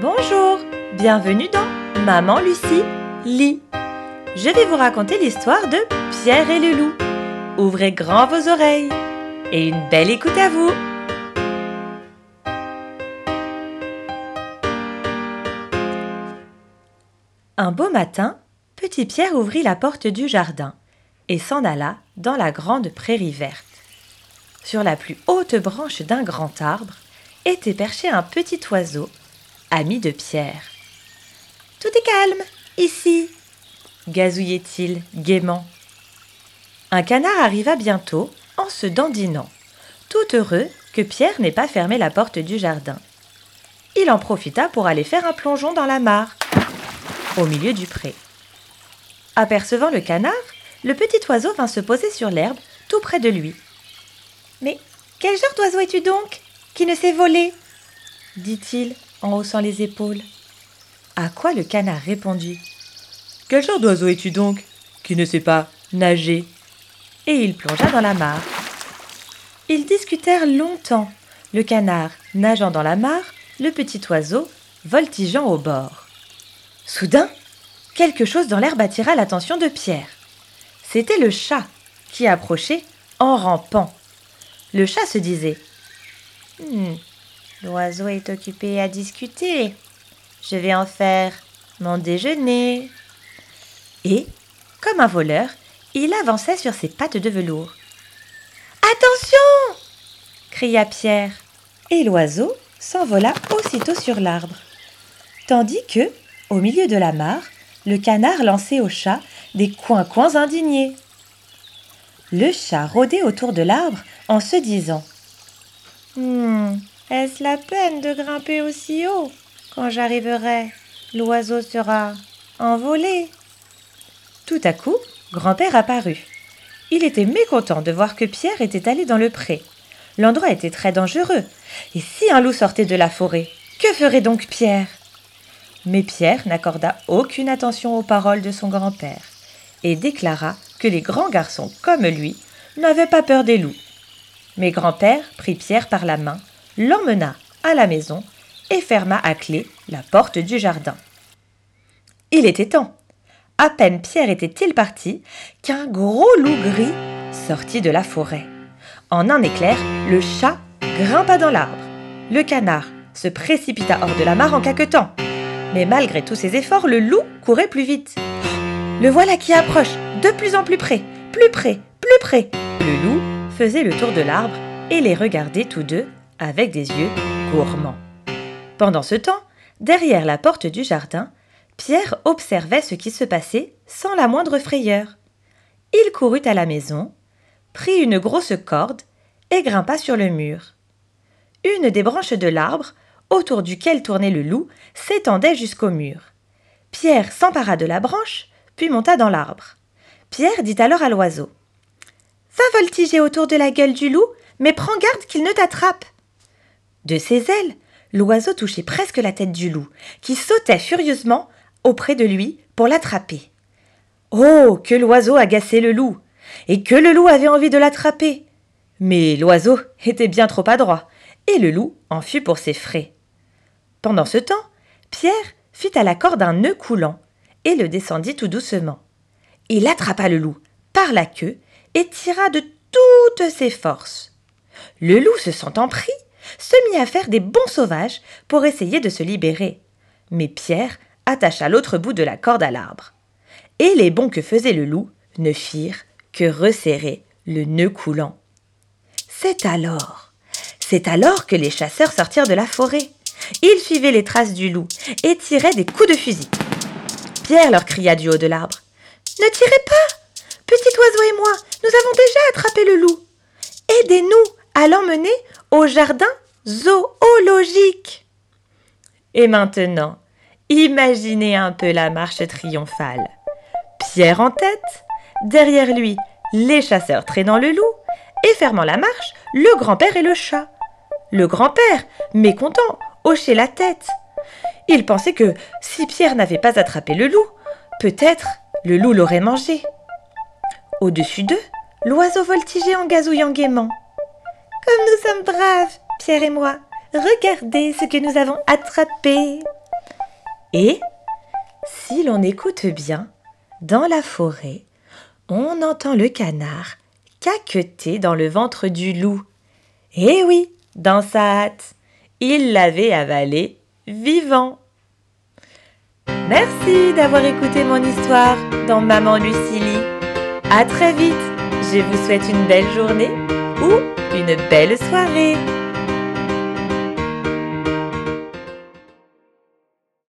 Bonjour, bienvenue dans Maman Lucie lit. Je vais vous raconter l'histoire de Pierre et le loup. Ouvrez grand vos oreilles et une belle écoute à vous. Un beau matin, Petit Pierre ouvrit la porte du jardin et s'en alla dans la grande prairie verte. Sur la plus haute branche d'un grand arbre était perché un petit oiseau, ami de Pierre. Tout est calme, ici, gazouillait-il gaiement. Un canard arriva bientôt en se dandinant, tout heureux que Pierre n'ait pas fermé la porte du jardin. Il en profita pour aller faire un plongeon dans la mare, au milieu du pré. Apercevant le canard, le petit oiseau vint se poser sur l'herbe tout près de lui. Mais quel genre d'oiseau es-tu donc, qui ne s'est volé dit-il en haussant les épaules. À quoi le canard répondit Quel genre d'oiseau es-tu donc, qui ne sait pas nager? Et il plongea dans la mare. Ils discutèrent longtemps, le canard nageant dans la mare, le petit oiseau voltigeant au bord. Soudain, quelque chose dans l'herbe attira l'attention de Pierre. C'était le chat qui approchait en rampant. Le chat se disait hmm, L'oiseau est occupé à discuter. Je vais en faire mon déjeuner. Et, comme un voleur, il avançait sur ses pattes de velours. Attention cria Pierre. Et l'oiseau s'envola aussitôt sur l'arbre. Tandis que, au milieu de la mare, le canard lançait au chat des coins-coins indignés. Le chat rôdait autour de l'arbre en se disant Hum, est-ce la peine de grimper aussi haut Quand j'arriverai, l'oiseau sera envolé. Tout à coup, grand-père apparut. Il était mécontent de voir que Pierre était allé dans le pré. L'endroit était très dangereux. Et si un loup sortait de la forêt, que ferait donc Pierre? Mais Pierre n'accorda aucune attention aux paroles de son grand-père et déclara que les grands garçons comme lui n'avaient pas peur des loups. Mais grand-père prit Pierre par la main l'emmena à la maison et ferma à clé la porte du jardin. Il était temps. À peine Pierre était-il parti qu'un gros loup gris sortit de la forêt. En un éclair, le chat grimpa dans l'arbre. Le canard se précipita hors de la mare en caquetant. Mais malgré tous ses efforts, le loup courait plus vite. Le voilà qui approche, de plus en plus près, plus près, plus près. Le loup faisait le tour de l'arbre et les regardait tous deux avec des yeux gourmands. Pendant ce temps, derrière la porte du jardin, Pierre observait ce qui se passait sans la moindre frayeur. Il courut à la maison, prit une grosse corde et grimpa sur le mur. Une des branches de l'arbre, autour duquel tournait le loup, s'étendait jusqu'au mur. Pierre s'empara de la branche, puis monta dans l'arbre. Pierre dit alors à l'oiseau Va voltiger autour de la gueule du loup, mais prends garde qu'il ne t'attrape. De ses ailes, l'oiseau touchait presque la tête du loup, qui sautait furieusement auprès de lui pour l'attraper. Oh, que l'oiseau agaçait le loup, et que le loup avait envie de l'attraper. Mais l'oiseau était bien trop adroit, et le loup en fut pour ses frais. Pendant ce temps, Pierre fit à la corde un nœud coulant, et le descendit tout doucement. Il attrapa le loup par la queue et tira de toutes ses forces. Le loup, se sentant pris, se mit à faire des bons sauvages pour essayer de se libérer. Mais Pierre attacha l'autre bout de la corde à l'arbre. Et les bons que faisait le loup ne firent que resserrer le nœud coulant. C'est alors, c'est alors que les chasseurs sortirent de la forêt. Ils suivaient les traces du loup et tiraient des coups de fusil. Pierre leur cria du haut de l'arbre. Ne tirez pas. Petit oiseau et moi, nous avons déjà attrapé le loup. Aidez-nous à l'emmener au jardin zoologique. Et maintenant, imaginez un peu la marche triomphale. Pierre en tête, derrière lui, les chasseurs traînant le loup, et fermant la marche, le grand-père et le chat. Le grand-père, mécontent, hochait la tête. Il pensait que si Pierre n'avait pas attrapé le loup, peut-être le loup l'aurait mangé. Au-dessus d'eux, l'oiseau voltigeait en gazouillant gaiement. Nous sommes braves, Pierre et moi, regardez ce que nous avons attrapé. Et, si l'on écoute bien, dans la forêt, on entend le canard caqueter dans le ventre du loup. Eh oui, dans sa hâte, il l'avait avalé vivant. Merci d'avoir écouté mon histoire dans Maman Lucilie. À très vite. Je vous souhaite une belle journée ou une belle soirée.